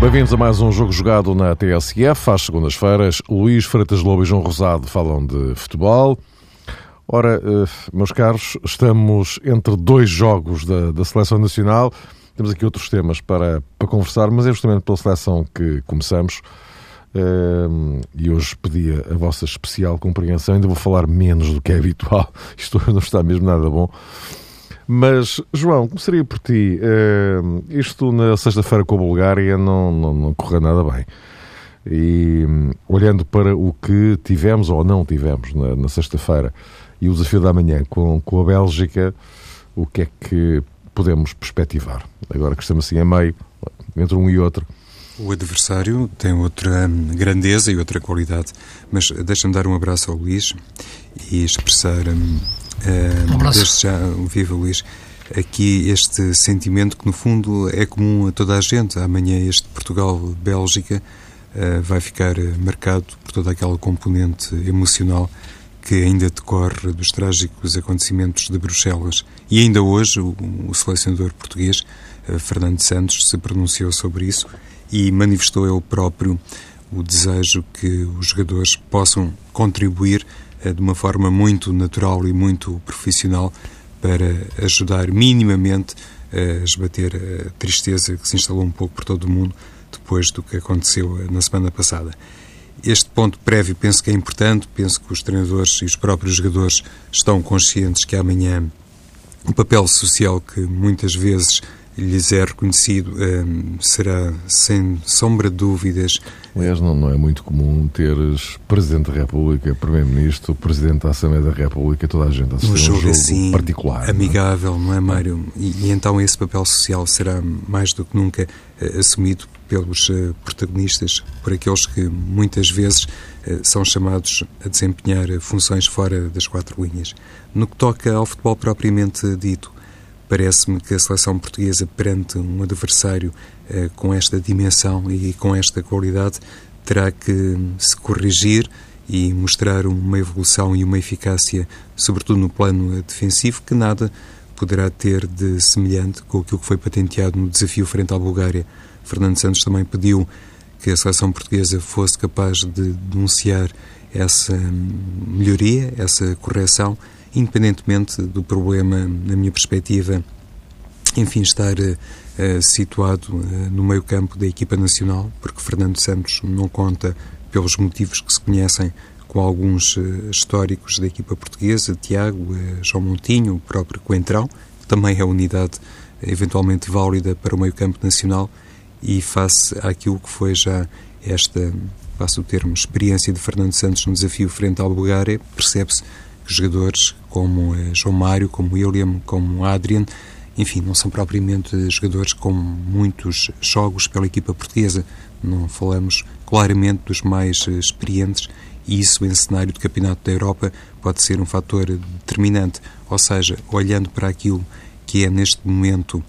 Bem-vindos a mais um jogo jogado na TSF. Às segundas-feiras, Luís Freitas Lobo e João Rosado falam de futebol. Ora, eh, meus caros, estamos entre dois jogos da, da Seleção Nacional. Temos aqui outros temas para, para conversar, mas é justamente pela seleção que começamos. Eh, e hoje pedi a vossa especial compreensão. Ainda vou falar menos do que é habitual. Isto não está mesmo nada bom. Mas, João, começaria por ti. Uh, isto na sexta-feira com a Bulgária não, não, não correu nada bem. E um, olhando para o que tivemos ou não tivemos na, na sexta-feira e o desafio da manhã com, com a Bélgica, o que é que podemos perspectivar? Agora que estamos assim a meio, entre um e outro. O adversário tem outra hum, grandeza e outra qualidade, mas deixa-me dar um abraço ao Luís e expressar um, um abraço. Desde já, viva Luís, aqui este sentimento que no fundo é comum a toda a gente. Amanhã este Portugal-Bélgica uh, vai ficar marcado por toda aquela componente emocional que ainda decorre dos trágicos acontecimentos de Bruxelas. E ainda hoje o, selecionador português, uh, Fernando Santos, se pronunciou sobre isso e manifestou ele próprio o desejo que os jogadores possam contribuir eh, de uma forma muito natural e muito profissional para ajudar minimamente a esbater a tristeza que se instalou um pouco por todo o mundo depois do que aconteceu eh, na semana passada. Este ponto prévio penso que é importante, penso que os treinadores e os próprios jogadores estão conscientes que amanhã o papel social que muitas vezes lhes é reconhecido um, será, sem sombra de dúvidas. Aliás, não, não é muito comum teres Presidente da República, Primeiro-Ministro, Presidente da Assembleia da República, toda a gente a um jogo, um jogo assim, particular. Amigável, não é, não é Mário? E, e, então esse papel social será mais do que nunca uh, assumido pelos uh, protagonistas, por aqueles que muitas vezes uh, são chamados a desempenhar funções fora das quatro linhas. No que toca ao futebol propriamente dito, Parece-me que a seleção portuguesa, perante um adversário eh, com esta dimensão e com esta qualidade, terá que se corrigir e mostrar uma evolução e uma eficácia, sobretudo no plano defensivo, que nada poderá ter de semelhante com aquilo que foi patenteado no desafio frente à Bulgária. Fernando Santos também pediu que a seleção portuguesa fosse capaz de denunciar essa melhoria, essa correção independentemente do problema, na minha perspectiva, enfim, estar uh, situado uh, no meio campo da equipa nacional, porque Fernando Santos não conta, pelos motivos que se conhecem, com alguns uh, históricos da equipa portuguesa, Tiago, João Montinho, o próprio Coentrão, que também é unidade eventualmente válida para o meio campo nacional, e face àquilo que foi já esta, passo o termo, experiência de Fernando Santos no desafio frente à Bulgária, percebe-se jogadores como eh, João Mário, como William, como Adrian, enfim, não são propriamente jogadores com muitos jogos pela equipa portuguesa. Não falamos claramente dos mais eh, experientes e isso em cenário de campeonato da Europa pode ser um fator determinante. Ou seja, olhando para aquilo que é neste momento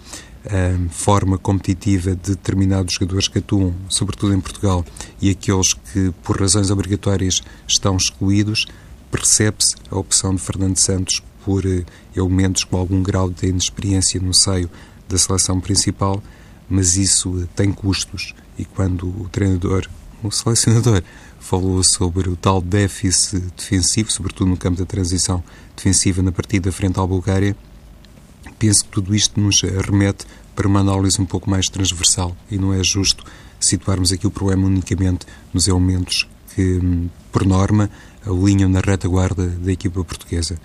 a forma competitiva de determinados jogadores que atuam, sobretudo em Portugal, e aqueles que por razões obrigatórias estão excluídos, percebe-se a opção de Fernando Santos por eh, elementos com algum grau de inexperiência no seio da seleção principal, mas isso eh, tem custos. E quando o treinador, o selecionador, falou sobre o tal déficit defensivo, sobretudo no campo da transição defensiva na partida frente à Bulgária, penso que tudo isto nos remete para uma análise um pouco mais transversal e não é justo situarmos aqui o problema unicamente nos elementos que, hum, por norma, alinham na retaguarda da equipa portuguesa.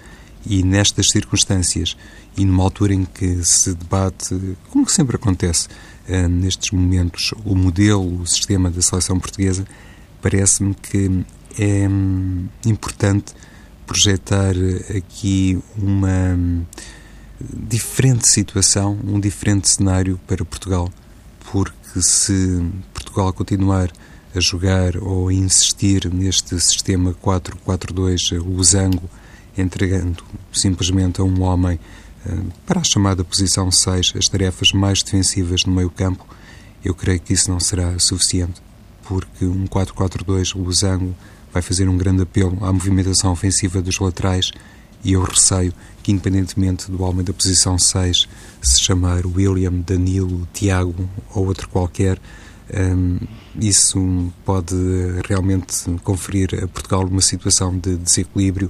E nestas circunstâncias, e numa altura em que se debate, como sempre acontece uh, nestes momentos, o modelo, o sistema da seleção portuguesa, parece-me que é um, importante projetar aqui uma um, diferente situação, um diferente cenário para Portugal, porque se Portugal continuar a jogar ou a insistir neste sistema 4-4-2 losango, entregando simplesmente a um homem para a chamada posição 6, as tarefas mais defensivas no meio campo, eu creio que isso não será suficiente, porque um 4-4-2 losango vai fazer um grande apelo à movimentação ofensiva dos laterais e eu receio que, independentemente do homem da posição 6 se chamar William, Danilo, Tiago ou outro qualquer, um, isso pode realmente conferir a Portugal uma situação de desequilíbrio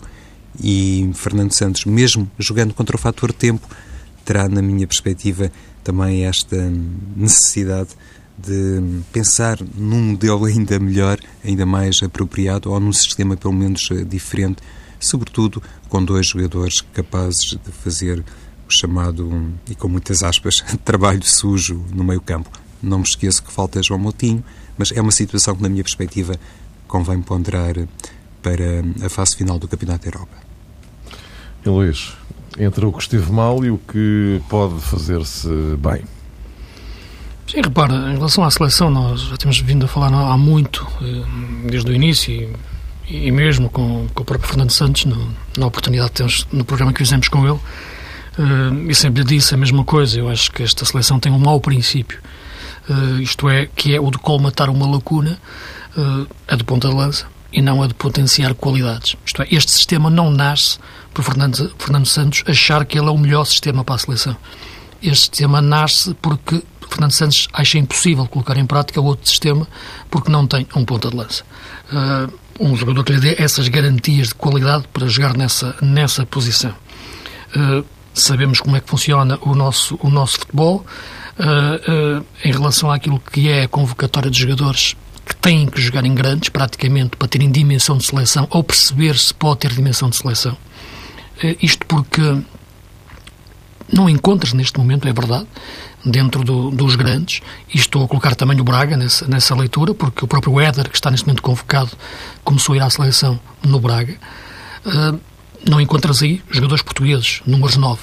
e Fernando Santos, mesmo jogando contra o fator tempo, terá, na minha perspectiva, também esta necessidade de pensar num modelo ainda melhor, ainda mais apropriado, ou num sistema pelo menos diferente, sobretudo com dois jogadores capazes de fazer o chamado, e com muitas aspas, trabalho sujo no meio campo. Não me esqueço que falta João Moutinho, mas é uma situação que, na minha perspectiva, convém ponderar para a fase final do Campeonato da Europa. E Luís, entre o que esteve mal e o que pode fazer-se bem. Sim, repara, em relação à seleção, nós já temos vindo a falar há muito, eh, desde o início, e, e mesmo com, com, o próprio Fernando Santos, no, na oportunidade que temos no programa que fizemos com ele, uh, e sempre disse a mesma coisa. Eu acho que esta seleção tem um mau princípio, isto é, que é o de colmatar uma lacuna, uh, a de ponta de lança, e não a de potenciar qualidades. Isto é, este sistema não nasce por Fernando, Fernando Santos achar que ele é o melhor sistema para a seleção. Este sistema nasce porque Fernando Santos acha impossível colocar em prática outro sistema porque não tem um ponta de lança. Uh, um jogador que lhe dê essas garantias de qualidade para jogar nessa, nessa posição. Uh, sabemos como é que funciona o nosso, o nosso futebol uh, em relação àquilo que é a convocatória de jogadores que têm que jogar em grandes, praticamente, para terem dimensão de seleção ou perceber se pode ter dimensão de seleção. isto porque não encontras neste momento, é verdade, dentro do, dos grandes, e estou a colocar também o Braga nessa, nessa leitura, porque o próprio Éder, que está neste momento convocado, começou a ir à seleção no Braga. Não encontras aí jogadores portugueses, números 9.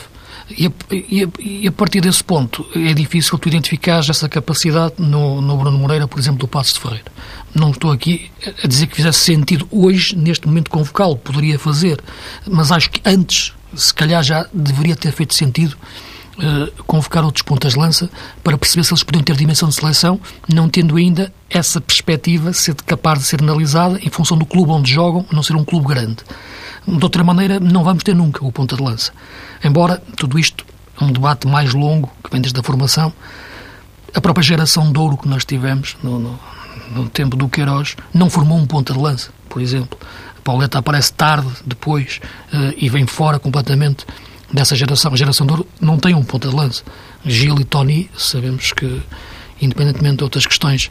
E a, e, e a, partir desse ponto é difícil tu identificares essa capacidade no, no Bruno Moreira, por exemplo, do Passos de Ferreira. Não estou aqui a dizer que fizesse sentido hoje, neste momento, convocá-lo, poderia fazer, mas acho que antes, se calhar já deveria ter feito sentido uh, convocar outros pontas de lança para perceber se eles podiam ter dimensão de seleção, não tendo ainda essa perspectiva ser capaz de ser analisada em função do clube onde jogam, não ser um clube grande. De outra maneira, não vamos ter nunca o ponta de lança. Embora tudo isto é um debate mais longo, que vem desde a formação, a própria geração de ouro que nós tivemos no, no, no tempo do Queiroz não formou um ponta de lança, por exemplo. A Pauleta aparece tarde, depois, uh, e vem fora completamente dessa geração. A geração de ouro não tem um ponta de lança. Gil e Tony, sabemos que, independentemente de outras questões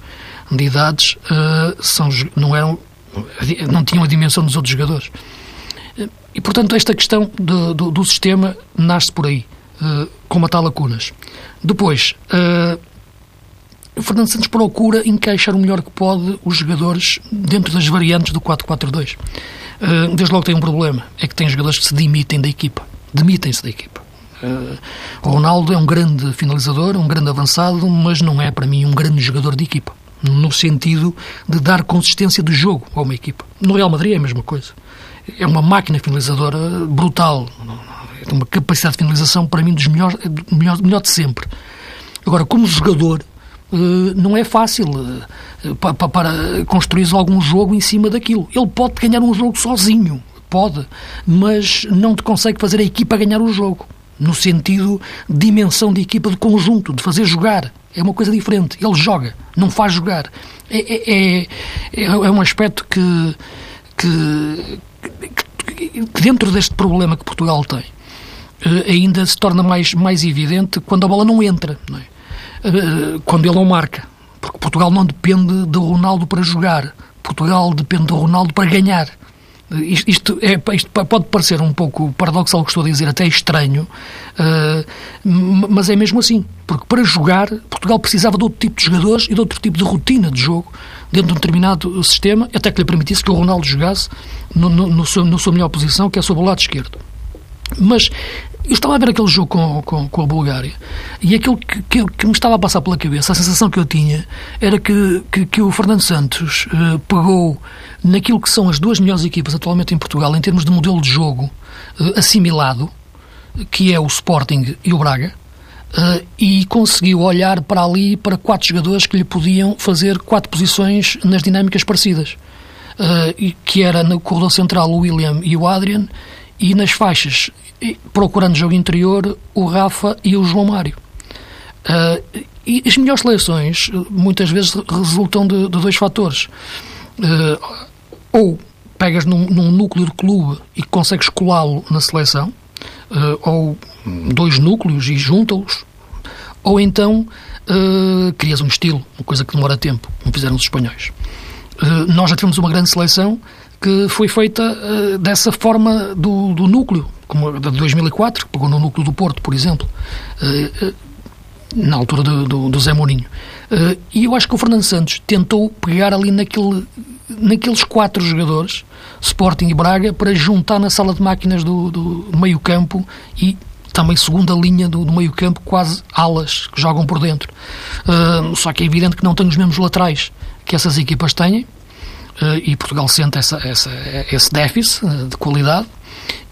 de idades, uh, são, não, eram, não tinham a dimensão dos outros jogadores. E, portanto, esta questão do, do, do sistema nasce por aí, uh, com matar lacunas. Depois, uh, o Fernando Santos procura encaixar o melhor que pode os jogadores dentro das variantes do 4-4-2. Uh, desde logo tem um problema, é que tem jogadores que se demitem da equipa demitem-se da equipa. Uh, Ronaldo é um grande finalizador, um grande avançado, mas não é para mim um grande jogador de equipa, no sentido de dar consistência de jogo a uma equipa. No Real Madrid é a mesma coisa. É uma máquina finalizadora brutal, tem uma capacidade de finalização para mim dos melhores, melhor, melhor de sempre. Agora, como jogador, uh, não é fácil eh, para, para construir algum jogo em cima daquilo. Ele pode ganhar um jogo sozinho, Pode, mas não te consegue fazer a equipa ganhar o jogo. No sentido dimensão de equipa, de conjunto, de fazer jogar. É uma coisa diferente. Ele joga, não faz jogar. É, é, é, é um aspecto que, que, que, dentro deste problema que Portugal tem, eh, ainda se torna mais, mais evidente quando a bola não entra, não é? Eh, quando ele não marca. Porque Portugal não depende de Ronaldo para jogar. Portugal depende de Ronaldo para ganhar. Isto, é, isto pode parecer um pouco paradoxal, que estou a dizer, até estranho, uh, mas é mesmo assim. Porque para jogar, Portugal precisava de outro tipo de jogadores e de outro tipo de rotina de jogo dentro de um determinado sistema, até que lhe permitisse que o Ronaldo jogasse no, no, no, seu, na sua melhor posição, que é sobre o lado esquerdo. Mas eu estava a ver aquele jogo com, com, com a Bulgária e aquilo que, que, que, me estava a passar pela cabeça, a sensação que eu tinha, era que, que, que o Fernando Santos uh, pegou naquilo que são as duas melhores equipas atualmente em Portugal, em termos de modelo de jogo uh, assimilado, que é o Sporting e o Braga, uh, e conseguiu olhar para ali para quatro jogadores que lhe podiam fazer quatro posições nas dinâmicas parecidas, uh, que era no corredor central o William e o Adrian, e nas faixas, procurando jogo interior, o Rafa e o João Mário. Uh, e as melhores seleções muitas vezes resultam de, de dois fatores. Uh, ou pegas num, num, núcleo de clube e consegues colá-lo na seleção, uh, ou dois núcleos e junta-los, ou então uh, crias um estilo, uma coisa que demora tempo, como fizeram os espanhóis. Uh, nós já tivemos uma grande seleção que foi feita dessa forma do, do, núcleo, como de 2004, que pegou no núcleo do Porto, por exemplo, na altura do, do, do Zé Mourinho. e eu acho que o Fernando Santos tentou pegar ali naquele naqueles quatro jogadores, Sporting e Braga, para juntar na sala de máquinas do, do meio campo e também segunda linha do, do meio campo, quase alas que jogam por dentro. Uh, só que é evidente que não tem os mesmos laterais que essas equipas têm, uh, e Portugal sente essa, essa, esse déficit uh, de qualidade.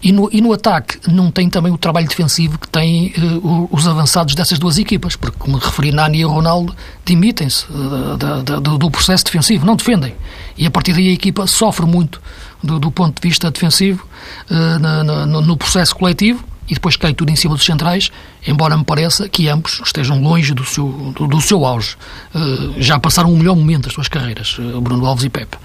E no, e no ataque não tem também o trabalho defensivo que têm uh, os avançados dessas duas equipas, porque, como referi, Nani e Ronaldo dimitem-se uh, do, do, processo defensivo, não defendem. E a partir daí a equipa sofre muito do, do ponto de vista defensivo uh, na, na, no processo coletivo e depois cai tudo em cima dos centrais, embora me pareça que ambos estejam longe do seu, do, do seu auge. já passaram o melhor momento das suas carreiras, Bruno Alves e Pepe.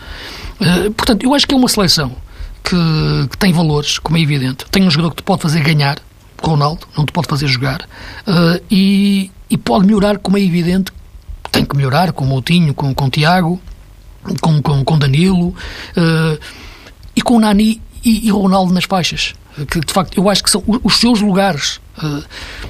portanto, eu acho que é uma seleção que, que, tem valores, como é evidente. Tem um jogador que te pode fazer ganhar, Ronaldo, não te pode fazer jogar, uh, e, e, pode melhorar, como é evidente. Tem que melhorar, com o Moutinho, com, com o Tiago, com, com, com Danilo, uh, e com o Nani e, e Ronaldo nas faixas que de facto eu acho que são os seus lugares. Eh,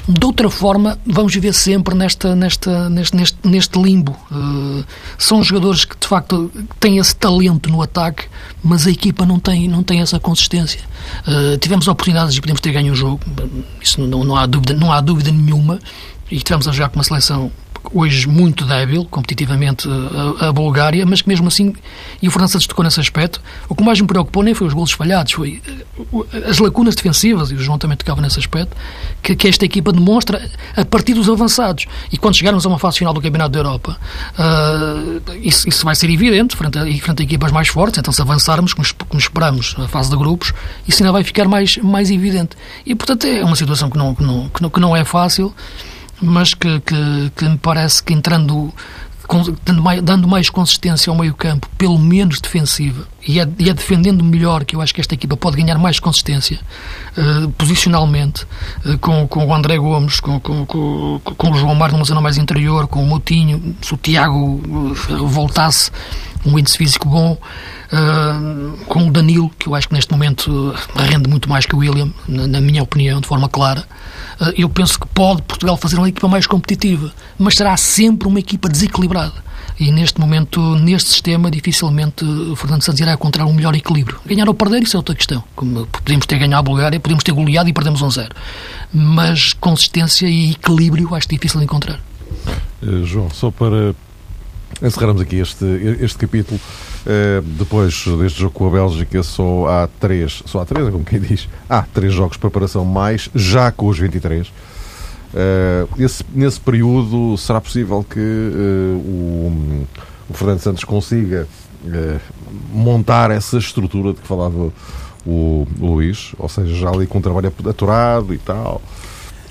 de outra forma, vamos viver sempre nesta, nesta, neste, neste, neste limbo. Eh, são jogadores que de facto têm esse talento no ataque, mas a equipa não tem, não tem essa consistência. Eh, tivemos oportunidades e podemos ter ganho o jogo, isso não, não, há dúvida, não há dúvida nenhuma, e tivemos a jogar com uma seleção hoje muito débil, competitivamente, a, a, Bulgária, mas que mesmo assim, e o Fernando Santos tocou nesse aspecto, o que mais me preocupou nem foi os golos falhados, foi eh, as lacunas defensivas, e o João também tocava nesse aspecto, que, que esta equipa demonstra a partir dos avançados. E quando chegarmos a uma fase final do Campeonato da Europa, uh, isso, isso, vai ser evidente, frente a, frente a equipas mais fortes, então se avançarmos, como, como esperamos, a fase de grupos, isso ainda vai ficar mais, mais evidente. E, portanto, é uma situação que não, que não, que não, que não é fácil, mas que, que, que me parece que entrando dando mais, consistência ao meio-campo, pelo menos defensiva, e é, e é, defendendo melhor que eu acho que esta equipa pode ganhar mais consistência uh, posicionalmente, uh, com, com o André Gomes, com, com, com, com o João Mário numa zona mais interior, com o Moutinho, se o Tiago uh, voltasse um índice físico bom, com o Danilo, que eu acho que neste momento rende muito mais que o William, na, na minha opinião, de forma clara. Eh, eu penso que pode Portugal fazer uma equipa mais competitiva, mas será sempre uma equipa desequilibrada. E neste momento, neste sistema, dificilmente o Fernando Santos irá encontrar um melhor equilíbrio. Ganhar ou perder, isso é outra questão. Como podemos ter ganhado a Bulgária, podemos ter goleado e perdemos um zero. Mas consistência e equilíbrio acho difícil de encontrar. Uh, João, só para encerrarmos aqui este, este capítulo, uh, depois deste jogo com a Bélgica, só há três, só há três, como quem diz, há três jogos de preparação mais, já com os 23. Uh, eh, esse, nesse período, será possível que uh, o, o, Fernando Santos consiga montar essa estrutura de que falava o, o Luís, ou seja, já ali com um trabalho aturado e tal,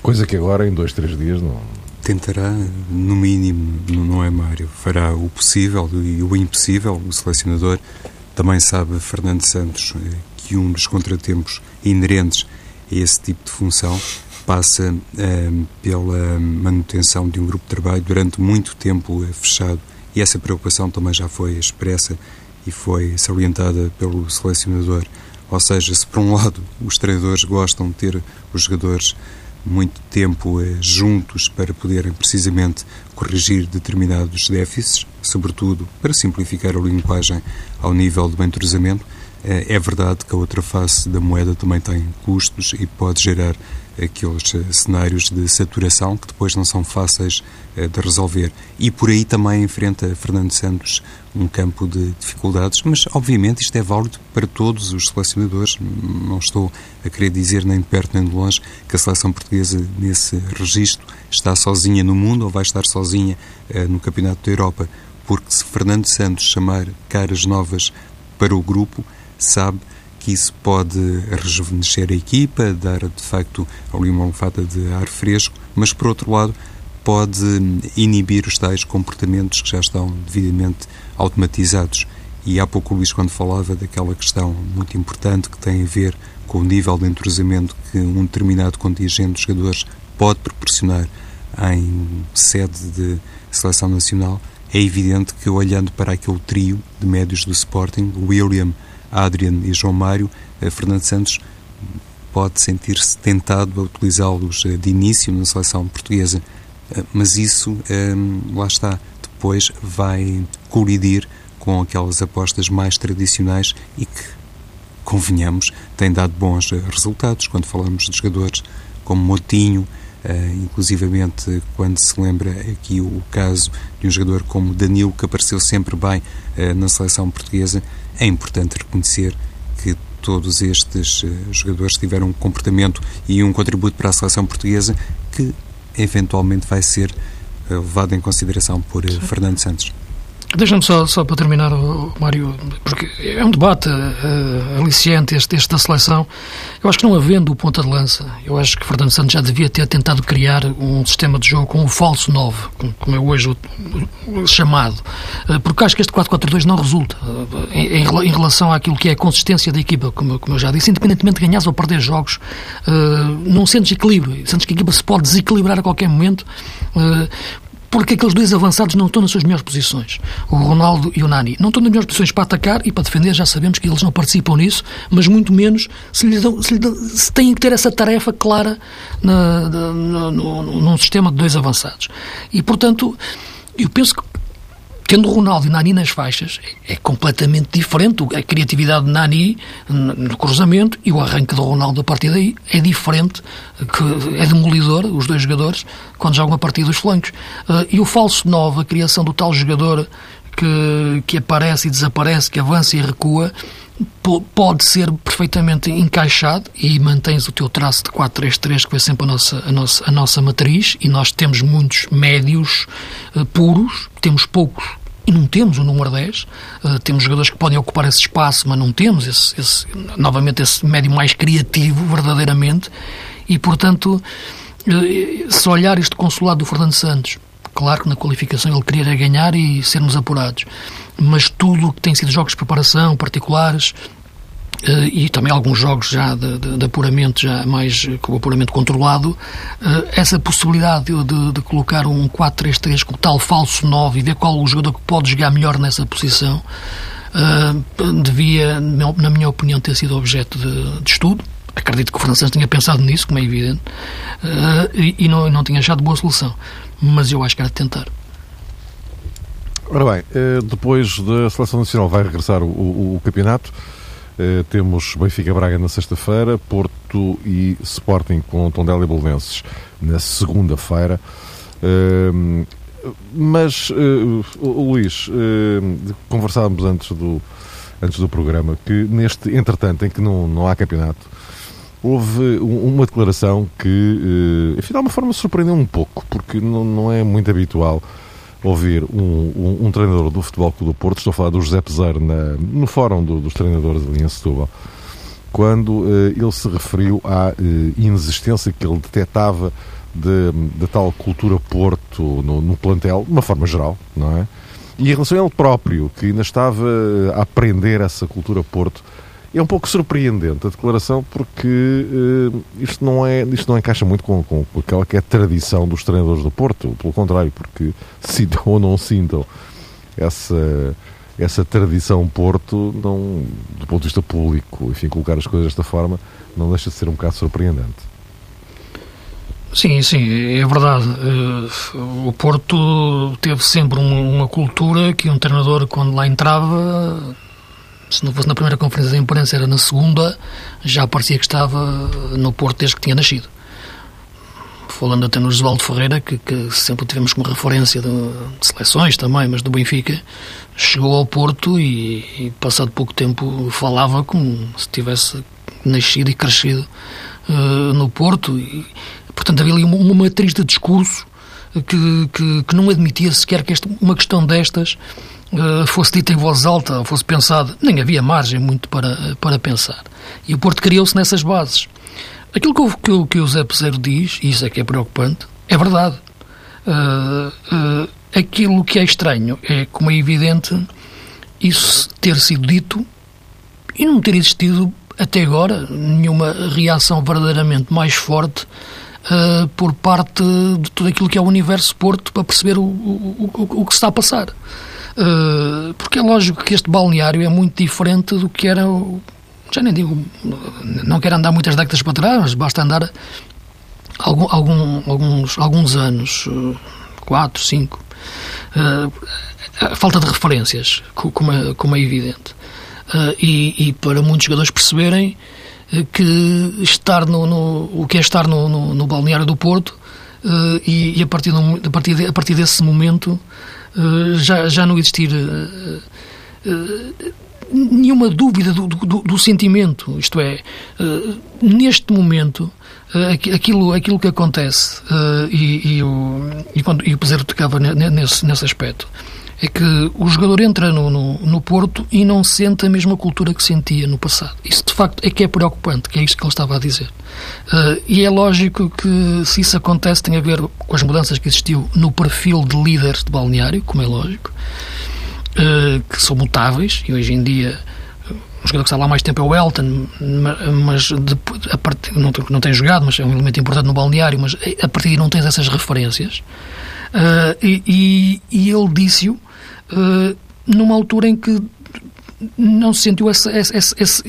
coisa que agora em dois, três dias não tentará, no mínimo, não é Mário, fará o possível e o impossível. O selecionador também sabe, Fernando Santos, eh, que um dos contratempos inerentes a esse tipo de função passa eh, pela manutenção de um grupo de trabalho durante muito tempo fechado e essa preocupação também já foi expressa e foi salientada pelo selecionador. Ou seja, se por um lado os treinadores gostam de ter os jogadores muito tempo eh, juntos para poderem precisamente corrigir determinados déficits, sobretudo para simplificar a linguagem ao nível do entrosamento. é verdade que a outra face da moeda também tem custos e pode gerar aqueles eh, cenários de saturação que depois não são fáceis eh, de resolver. E por aí também enfrenta Fernando Santos um campo de dificuldades, mas obviamente isto é válido para todos os selecionadores. Não estou a querer dizer nem de perto nem de longe que a seleção portuguesa nesse registro está sozinha no mundo ou vai estar sozinha eh, no Campeonato da Europa, porque se Fernando Santos chamar caras novas para o grupo, sabe que isso pode rejuvenescer a equipa, dar de facto ali uma almofada de ar fresco, mas por outro lado pode inibir os tais comportamentos que já estão devidamente automatizados. E há pouco o Luís, quando falava daquela questão muito importante que tem a ver com o nível de entrosamento que um determinado contingente de jogadores pode proporcionar em sede de seleção nacional, é evidente que olhando para aquele trio de médios do Sporting, William, Adrian e João Mário, eh, Fernando Santos pode sentir-se tentado a utilizá-los eh, de início na seleção portuguesa, eh, mas isso, lá está, depois vai colidir com aquelas apostas mais tradicionais e que, convenhamos, têm dado bons resultados quando falamos de jogadores como Motinho, Uh, inclusivamente quando se lembra aqui o caso de um jogador como Danilo, que apareceu sempre bem uh, na seleção portuguesa, é importante reconhecer que todos estes uh, jogadores tiveram um comportamento e um contributo para a seleção portuguesa que eventualmente vai ser levado em consideração por Fernando Santos. Deixa-me só, só para terminar, Mário, porque é um debate uh, este, este da seleção. Eu acho que não havendo o ponta de lança, eu acho que Fernando Santos já devia ter tentado criar um sistema de jogo com o falso 9, como é hoje chamado, uh, porque acho que este 4-4-2 não resulta uh, em, em, relação àquilo que é a consistência da equipa, como, como eu já disse, independentemente de ganhar ou perder jogos, não sentes equilíbrio, sentes que a equipa se pode desequilibrar a qualquer momento porque aqueles dois avançados não estão nas suas melhores posições. O Ronaldo e o Nani não estão nas melhores posições para atacar e para defender, já sabemos que eles não participam nisso, mas muito menos se, lhes dão, se, lhes dão, se têm que ter essa tarefa clara na, na, no, num sistema de dois avançados. E, portanto, eu penso que tendo Ronaldo e Nani nas faixas, é completamente diferente. A criatividade de Nani no cruzamento e o arranque do Ronaldo a partir daí é diferente, que é demolidor, os dois jogadores, quando jogam a partir dos flancos. Uh, e o falso 9, a criação do tal jogador que, que aparece e desaparece, que avança e recua, pode ser perfeitamente encaixado e mantens o teu traço de 4-3-3 que foi sempre a nossa, a, nossa, a nossa matriz e nós temos muitos médios uh, puros, temos poucos e não temos o número 10. Uh, eh, temos jogadores que podem ocupar esse espaço, mas não temos esse, esse, novamente esse médio mais criativo, verdadeiramente. E, portanto, uh, se olhar este consulado do Fernando Santos, claro que na qualificação ele queria ganhar e sermos apurados, mas tudo o que tem sido jogos de preparação particulares, e também alguns jogos já de, de, de, apuramento, já mais com o apuramento controlado, uh, essa possibilidade de, de, colocar um 4-3-3 com tal falso 9 e ver qual o jogador que pode jogar melhor nessa posição, uh, devia, na minha opinião, ter sido objeto de, estudo. Acredito que o francês tenha pensado nisso, como é evidente, e, e, não, não tinha achado boa solução. Mas eu acho que era de tentar. Ora bem, depois da Seleção Nacional vai regressar o, o, o campeonato. Uh, temos Benfica Braga na sexta-feira, Porto e Sporting com Tondela e Belenenses na segunda-feira. Uh, mas, uh, Luís, conversávamos antes do, antes do programa que neste, entretanto, em que não, não há campeonato, houve uma declaração que, enfim, de alguma forma surpreendeu um pouco, porque não, não é muito habitual ouvir um, um, um, treinador do Futebol Clube do Porto, estou a falar do José Pesar na, no fórum do, dos treinadores ali em Setúbal, quando uh, ele se referiu à uh, inexistência que ele detectava de, de tal cultura Porto no, no, plantel, de uma forma geral, não é? E em relação a ele próprio, que ainda estava a aprender essa cultura Porto, é um pouco surpreendente a declaração porque uh, isto, não é, isto não encaixa muito com, com, aquela que é a tradição dos treinadores do Porto, pelo contrário, porque sintam ou não sintam essa, essa tradição Porto, não, do ponto de vista público, enfim, colocar as coisas desta forma, não deixa de ser um bocado surpreendente. Sim, sim, é verdade. Eh, o Porto teve sempre uma cultura que um treinador, quando lá entrava, se não fosse na primeira conferência de imprensa, era na segunda, já parecia que estava no Porto desde que tinha nascido. Falando até no Osvaldo Ferreira, que, que, sempre tivemos como referência de, de, seleções também, mas do Benfica, chegou ao Porto e, e, passado pouco tempo, falava como se tivesse nascido e crescido uh, no Porto. E, portanto, havia ali uma, uma matriz de discurso que, que, que, não admitia sequer que esta, uma questão destas uh, fosse dita em voz alta fosse pensada. Nem havia margem muito para, para pensar. E o Porto criou-se nessas bases. Aquilo que que, que o Zé Peseiro diz, e isso é que é preocupante, é verdade. Uh, uh, aquilo que é estranho é, como é evidente, isso ter sido dito e não ter existido até agora nenhuma reação verdadeiramente mais forte uh, por parte de tudo aquilo que é o universo Porto para perceber o, o, o, o que se está a passar. Uh, porque é lógico que este balneário é muito diferente do que era. Já nem digo, não quero andar muitas décadas para trás, mas basta andar algum, algum, alguns, alguns anos, uh, quatro, cinco. a falta de referências, como é, como é evidente. E, e, para muitos jogadores perceberem que estar no, no, o que é estar no, no, no balneário do Porto uh, e, e, a, partir do, a, partir de, a partir desse momento uh, já, já não existir uh, nenhuma dúvida do, do, do, sentimento, isto é, neste momento aquilo, aquilo que acontece e, e, o, e, quando, e o Pedro tocava nesse, nesse aspecto é que o jogador entra no, no, no, Porto e não sente a mesma cultura que sentia no passado. Isso, de facto, é que é preocupante, que é isto que ele estava a dizer. Uh, e é lógico que, se isso acontece, tem a ver com as mudanças que existiu no perfil de líderes de balneário, como é lógico, uh, que são mutáveis, e hoje em dia um jogador que está lá mais tempo é o Elton, mas a partir, não, não tem jogado, mas é um elemento importante no balneário, mas a partir de não tens essas referências. Uh, e, e, e, ele disse-o uh, numa altura em que não se sentiu essa, essa, essa,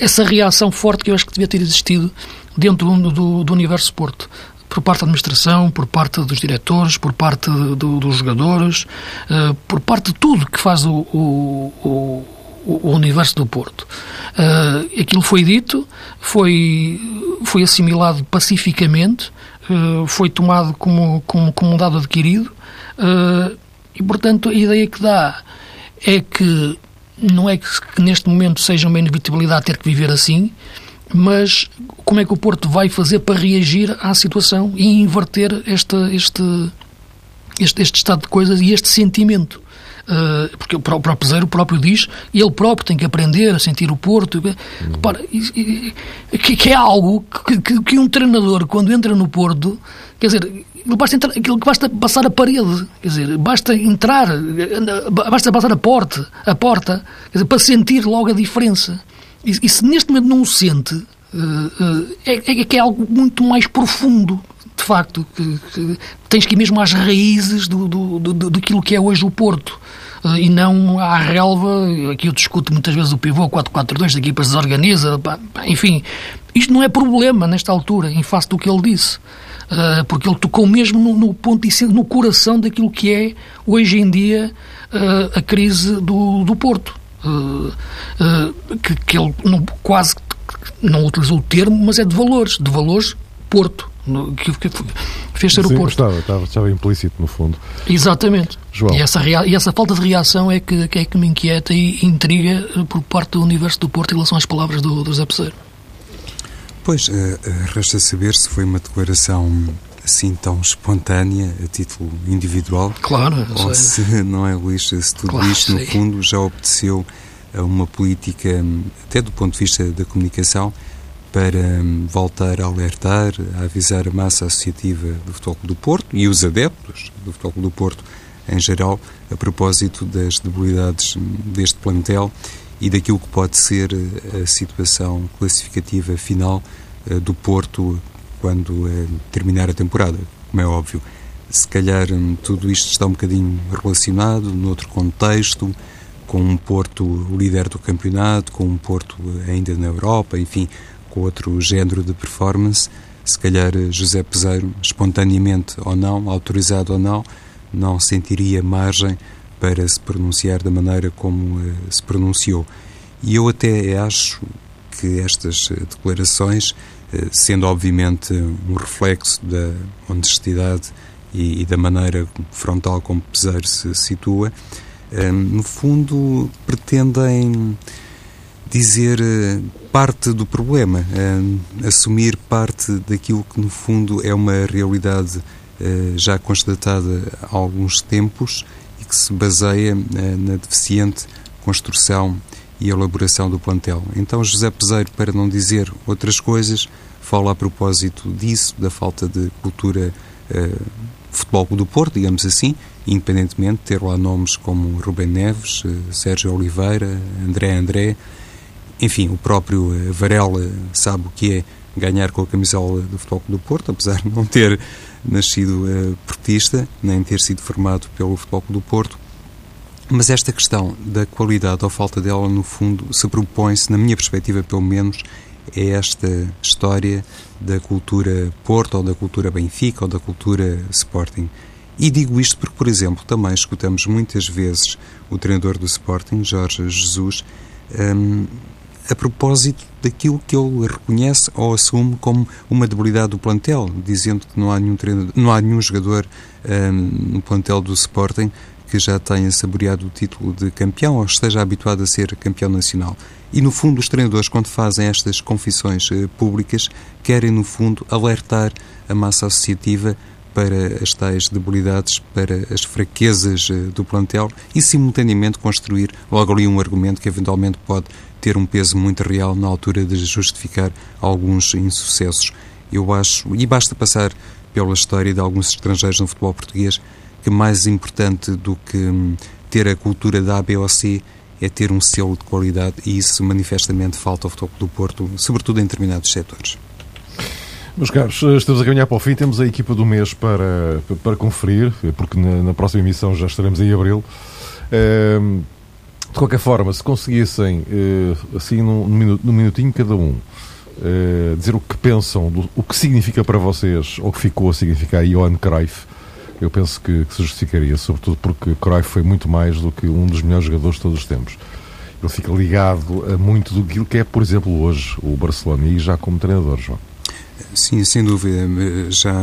essa, reação forte que eu acho que devia ter existido dentro do, do, do universo Porto por parte da administração, por parte dos diretores, por parte do, dos jogadores, uh, por parte de tudo que faz o, o, o, o universo do Porto. Uh, aquilo foi dito, foi, foi assimilado pacificamente, uh, foi tomado como, como, como um dado adquirido. Uh, e, portanto, a ideia que dá é que não é que, que neste momento seja uma inevitabilidade ter que viver assim, mas como é que o Porto vai fazer para reagir à situação e inverter este, este, este, este estado de coisas e este sentimento? Uh, porque o próprio Peseiro próprio diz, ele próprio tem que aprender a sentir o Porto. Repara, que, é algo que, que, um treinador, quando entra no Porto, quer dizer, basta entrar, aquilo que basta passar a parede, quer dizer, basta entrar, basta passar a porta, a porta, dizer, para sentir logo a diferença. E, e se neste momento não o sente, uh, uh, é, é, que é algo muito mais profundo, de facto, que, que tens que ir mesmo às raízes do, do, do, daquilo que é hoje o Porto. Uh, e não à relva, aqui eu discuto muitas vezes o pivô 4-4-2, da equipa se desorganiza, enfim, isto não é problema nesta altura, em face do que ele disse. Uh, porque ele tocou mesmo no, no ponto no coração daquilo que é hoje em dia uh, a crise do, do Porto. Uh, que, que, ele não, quase não utilizou o termo, mas é de valores, de valores Porto, que, que fez ser Sim, o Porto. Estava, estava, estava, implícito no fundo. Exatamente. João. E, essa, e essa falta de reação é que, que, é que me inquieta e intriga por parte do universo do Porto em relação às palavras do, do Zé Peseiro. Pois, uh, resta saber se foi uma declaração assim tão espontânea, a título individual. Claro, ou sei. se não é, Luís, se tudo claro, isto, no fundo, já obedeceu a uma política, até do ponto de vista da comunicação, para um, voltar a alertar, a avisar a massa associativa do Futebol do Porto e os adeptos do Futebol do Porto em geral, a propósito das debilidades deste plantel e daquilo que pode ser eh, a situação classificativa final eh, do Porto quando eh, terminar a temporada, como é óbvio. Se calhar hum, tudo isto está um bocadinho relacionado, noutro contexto, com um Porto líder do campeonato, com um Porto ainda na Europa, enfim, com outro género de performance. Se calhar José Peseiro, espontaneamente ou não, autorizado ou não, não sentiria margem para se pronunciar da maneira como uh, se pronunciou. E eu até acho que estas declarações, sendo obviamente um reflexo da honestidade e, e da maneira frontal como Peseiro se situa, no fundo pretendem dizer eh, parte do problema, eh, assumir parte daquilo que no fundo é uma realidade eh, já constatada há alguns tempos se baseia na deficiente construção e elaboração do plantel. Então José Peseiro, para não dizer outras coisas, fala a propósito disso, da falta de cultura futebol do Porto, digamos assim, independentemente de ter lá nomes como Rubem Neves, Sérgio Oliveira, André André, enfim, o próprio eh, Varela sabe o que é ganhar com a camisola do Futebol do Porto, apesar de não ter nascido uh, portista, nem ter sido formado pelo Futebol Clube do Porto. Mas esta questão da qualidade ou falta dela, no fundo, se propõe-se, na minha perspectiva pelo menos, é esta história da cultura Porto ou da cultura Benfica ou da cultura Sporting. E digo isto porque, por exemplo, também escutamos muitas vezes o treinador do Sporting, Jorge Jesus, um, a propósito daquilo que ele reconhece ou assume como uma debilidade do plantel, dizendo que não há nenhum, treinador, não há nenhum jogador um, no plantel do Sporting que já tenha saboreado o título de campeão ou esteja habituado a ser campeão nacional. E, no fundo, os treinadores, quando fazem estas confissões uh, públicas, querem, no fundo, alertar a massa associativa para as tais debilidades, para as fraquezas uh, do plantel e, simultaneamente, construir logo ali um argumento que eventualmente pode ter um peso muito real na altura de justificar alguns insucessos. Eu acho, e basta passar pela história de alguns estrangeiros no futebol português, que mais importante do que hum, ter a cultura da A, B ou C é ter um selo de qualidade e isso manifestamente falta ao futebol do Porto, sobretudo em determinados setores. Meus caros, estamos a caminhar para o fim, temos a equipa do mês para, para conferir, porque na, na próxima emissão já estaremos em abril. Hum, de qualquer forma, se conseguissem, eh, assim, num, num minutinho cada um, eh, dizer o que pensam, o que significa para vocês, ou que ficou a significar Johan Cruyff, eu penso que, que, se justificaria, sobretudo porque Cruyff foi muito mais do que um dos melhores jogadores de todos os tempos. Ele fica ligado a muito do que é, por exemplo, hoje o Barcelona e já como treinador, João. Sim, sem dúvida. Já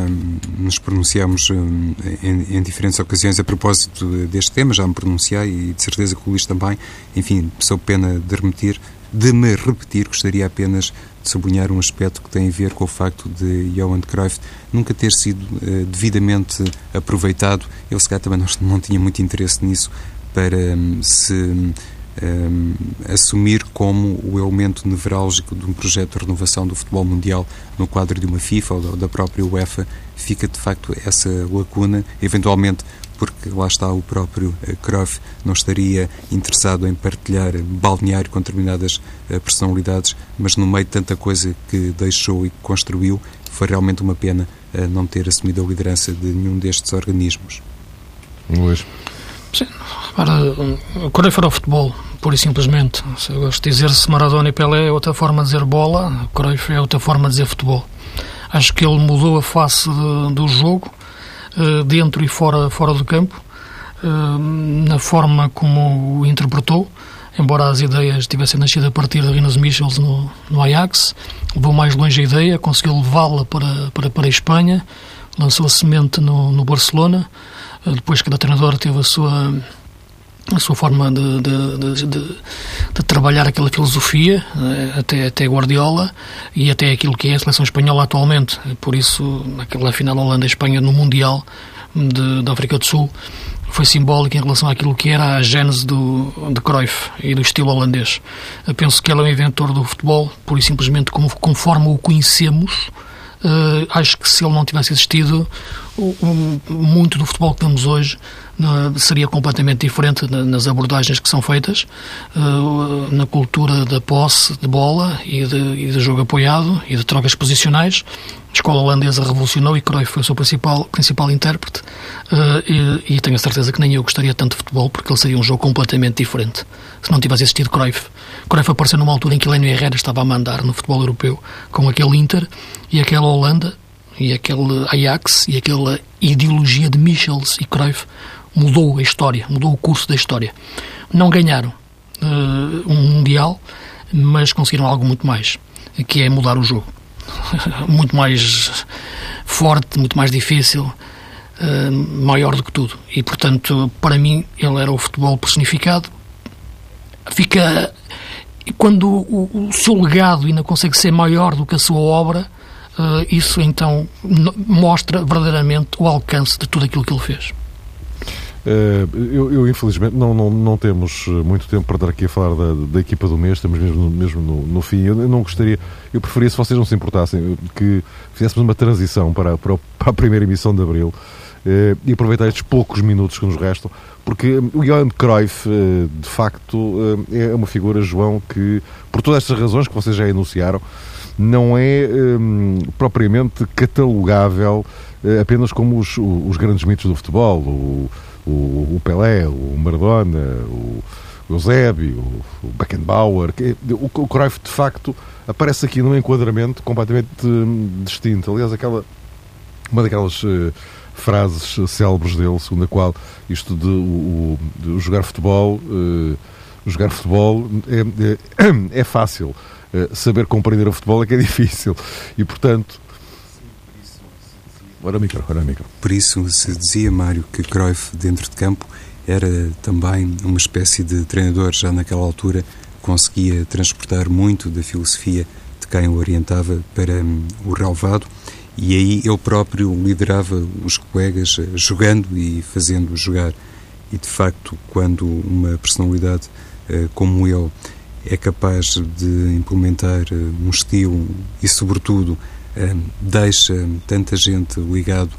nos pronunciamos hum, em, em, diferentes ocasiões a propósito deste tema, já me pronunciei e de certeza que o Luís também. Enfim, sou pena de repetir, de me repetir, gostaria apenas de sublinhar um aspecto que tem a ver com o facto de Johan Cruyff nunca ter sido uh, devidamente aproveitado. Ele, se calhar, também não, não tinha muito interesse nisso para um, se um, assumir como o elemento nevrálgico de um projeto de renovação do futebol mundial no quadro de uma FIFA ou da própria UEFA, fica de facto essa lacuna, eventualmente porque lá está o próprio eh, Cruyff não estaria interessado em partilhar balneário com determinadas eh, personalidades, mas no meio de tanta coisa que deixou e que construiu, foi realmente uma pena eh, não ter assumido a liderança de nenhum destes organismos. Luís. Sim, para, quando eu for ao futebol, pura e simplesmente, eu gosto de dizer se Maradona e Pelé é outra forma de dizer bola, Cruyff é outra forma de dizer futebol. Acho que ele mudou a face de, do jogo, eh, dentro e fora, fora do campo, eh, na forma como o interpretou, embora as ideias tivessem nascido a partir de Rinus Michels no, no Ajax, levou mais longe a ideia, conseguiu levá-la para, para, para a Espanha, lançou a semente no, no Barcelona, depois cada treinador teve a sua a sua forma de, de, de, de, trabalhar aquela filosofia, eh, até, até Guardiola, e até aquilo que é a seleção espanhola atualmente. Por isso, aquela final Holanda-Espanha no Mundial da África do Sul foi simbólica em relação àquilo que era a gênese do, de Cruyff e do estilo holandês. Eu penso que ele é um inventor do futebol, por e simplesmente como, conforme o conhecemos, Uh, acho que se ele não tivesse existido, o, muito do futebol que temos hoje uh, seria completamente diferente nas abordagens que são feitas, uh, na cultura da posse de bola e de, e de, jogo apoiado e de trocas posicionais. A escola holandesa revolucionou e Cruyff foi o seu principal, principal intérprete e, e, tenho a certeza que nem eu gostaria tanto de futebol porque ele seria um jogo completamente diferente se não tivesse existido Cruyff. Cruyff apareceu numa altura em que Elenio Herrera estava a mandar no futebol europeu com aquele Inter e aquela Holanda e aquele Ajax e aquela ideologia de Michels e Cruyff mudou a história, mudou o curso da história. Não ganharam. um Mundial, mas conseguiram algo muito mais, que é mudar o jogo. muito mais forte, muito mais difícil, maior do que tudo. E, portanto, para mim, ele era o futebol personificado. Fica. Quando o, o seu legado ainda consegue ser maior do que a sua obra, uh, isso então mostra verdadeiramente o alcance de tudo aquilo que ele fez. Uh, eu, eu, infelizmente, não, não, não temos muito tempo para estar aqui a falar da, da equipa do mês, estamos mesmo, mesmo no, no fim. Eu, não gostaria, eu preferia, se vocês não se importassem, que fizéssemos uma transição para, para, para a primeira emissão de Abril e aproveitar estes poucos minutos que nos restam, porque o Johan Cruyff, de facto, é uma figura, João, que, por todas estas razões que vocês já enunciaram, não é um, propriamente catalogável uh, apenas como os, os, grandes mitos do futebol, o, o, o Pelé, o Maradona, o, Eusébio, o, Beckenbauer. Que, o, o Cruyff, de facto, aparece aqui num enquadramento completamente hum, distinto. Aliás, aquela, uma daquelas uh, frases célebres dele, segundo a qual isto de, o, de jogar futebol, uh, jogar futebol é, é, é fácil eh, saber compreender o futebol é que é difícil. E, portanto, Ora micro, ora micro. Por isso se dizia, Mário, que Cruyff, dentro de campo, era também uma espécie de treinador, já naquela altura conseguia transportar muito da filosofia de quem o orientava para um, o relevado e aí ele próprio liderava os colegas eh, jogando e fazendo jogar. E de facto, quando uma personalidade uh, como ele é capaz de implementar eh, um estilo e, sobretudo, eh, deixa tanta gente ligado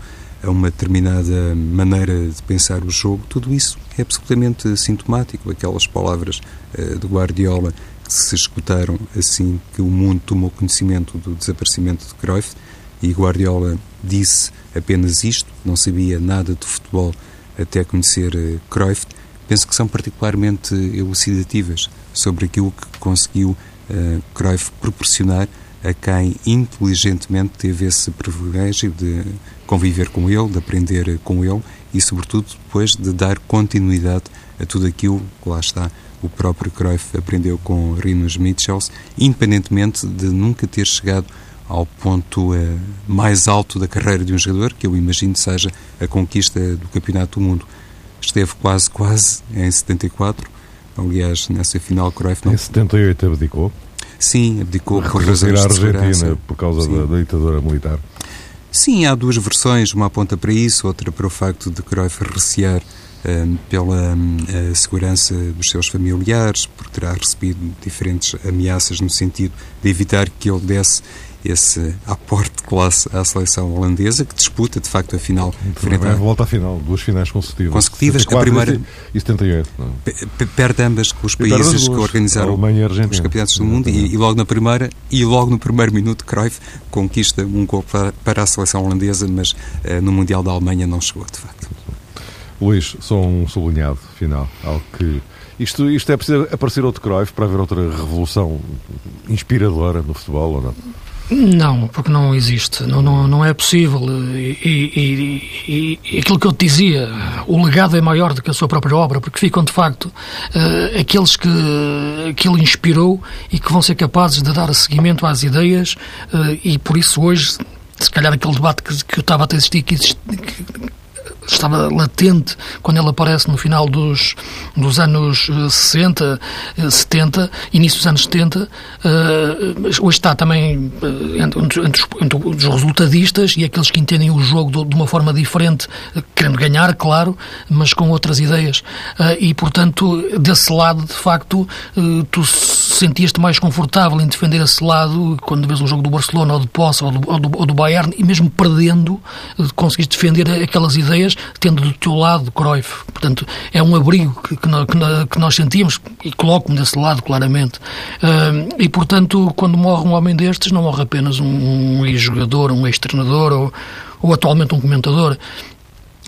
a uma determinada maneira de pensar o jogo, tudo isso é absolutamente sintomático. Aquelas palavras eh, de Guardiola que se escutaram assim que o mundo tomou conhecimento do desaparecimento de Cruyff. E Guardiola disse apenas isto, não sabia nada de futebol até conhecer Cruyff, penso que são particularmente elucidativas sobre aquilo que conseguiu uh, Cruyff proporcionar a quem inteligentemente teve esse privilégio de conviver com ele, de aprender com ele e, sobretudo, depois de dar continuidade a tudo aquilo que lá está o próprio Cruyff aprendeu com Rinus Michels, independentemente de nunca ter chegado ao ponto uh, mais alto da carreira de um jogador, que eu imagino seja a conquista do Campeonato do Mundo. Esteve quase, quase em 74, Aliás, nessa final, Cruyff não... Em 78 abdicou? Sim, abdicou por razões de Argentina, por causa da, da, ditadura militar. Sim, há duas versões, uma aponta para isso, outra para o facto de Cruyff recear um, pela um, segurança dos seus familiares, por terá recebido diferentes ameaças no sentido de evitar que ele desse esse aporte de classe à seleção holandesa, que disputa, de facto, a final. Frente à... Volta à final, duas finais consecutivas. Consecutivas, a primeira... E 78. Perde ambas com os países que organizaram os campeonatos do mundo e, e, logo na primeira, e logo no primeiro minuto, Cruyff conquista um gol para, para a seleção holandesa, mas uh, no Mundial da Alemanha não chegou, de facto. Luís, só um sublinhado final, algo que isto, isto é preciso aparecer outro Cruyff para haver outra revolução inspiradora no futebol ou não? Não, porque não existe, não, não, não é possível. E, e, e, aquilo que eu te dizia, o legado é maior do que a sua própria obra, porque ficam de facto uh, aqueles que, que ele inspirou e que vão ser capazes de dar seguimento às ideias, uh, e por isso hoje, se calhar aquele debate que, que eu estava a que, que estava latente quando ele aparece no final dos, dos anos 60, eh, 70, eh, início dos anos 70. Eh, hoje está também entre, entre, os, entre, os, resultadistas e aqueles que entendem o jogo de, uma forma diferente, querendo ganhar, claro, mas com outras ideias. e, portanto, desse lado, de facto, tu sentias-te mais confortável em defender esse lado quando vês um jogo do Barcelona ou do Poça ou do, ou do, ou do Bayern e mesmo perdendo, conseguiste defender aquelas ideias tendo do teu lado Cruyff. Portanto, é um abrigo que, que, nós, que nós sentíamos e coloco-me desse lado, claramente. Uh, e, portanto, quando morre um homem destes, não morre apenas um, um ex-jogador, um ex-treinador ou, ou atualmente um comentador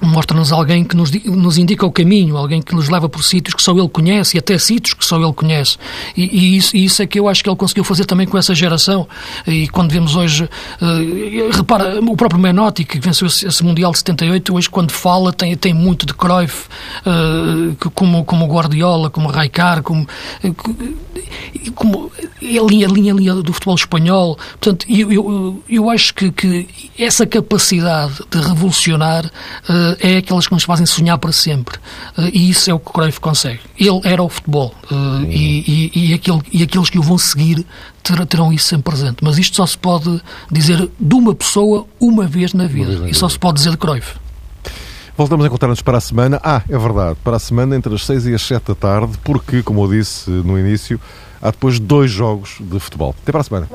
mostra-nos alguém que nos, nos, indica o caminho, alguém que nos leva por sítios que só ele conhece e até sítios que só ele conhece. E, e, isso, isso, é que eu acho que ele conseguiu fazer também com essa geração. E quando vemos hoje, uh, repara, o próprio Menotti, que venceu esse Mundial de 78, hoje quando fala tem, tem muito de Cruyff, uh, como, como Guardiola, como Raikar, como, uh, como a linha, a linha, a linha do futebol espanhol. Portanto, eu, eu, eu acho que, que essa capacidade de revolucionar é aquelas que nos fazem sonhar para sempre. Uh, e isso é o que o Cruyff consegue. Ele era o futebol. Uh, e, e, e, aquele, e aqueles que o vão seguir ter, terão isso sempre presente. Mas isto só se pode dizer de uma pessoa uma vez na vida. Vez na e só se pode dizer de Cruyff. Voltamos a encontrar-nos para a semana. Ah, é verdade, para a semana entre as 6 e as 7 da tarde, porque, como eu disse no início, há depois dois jogos de futebol. Até para a semana.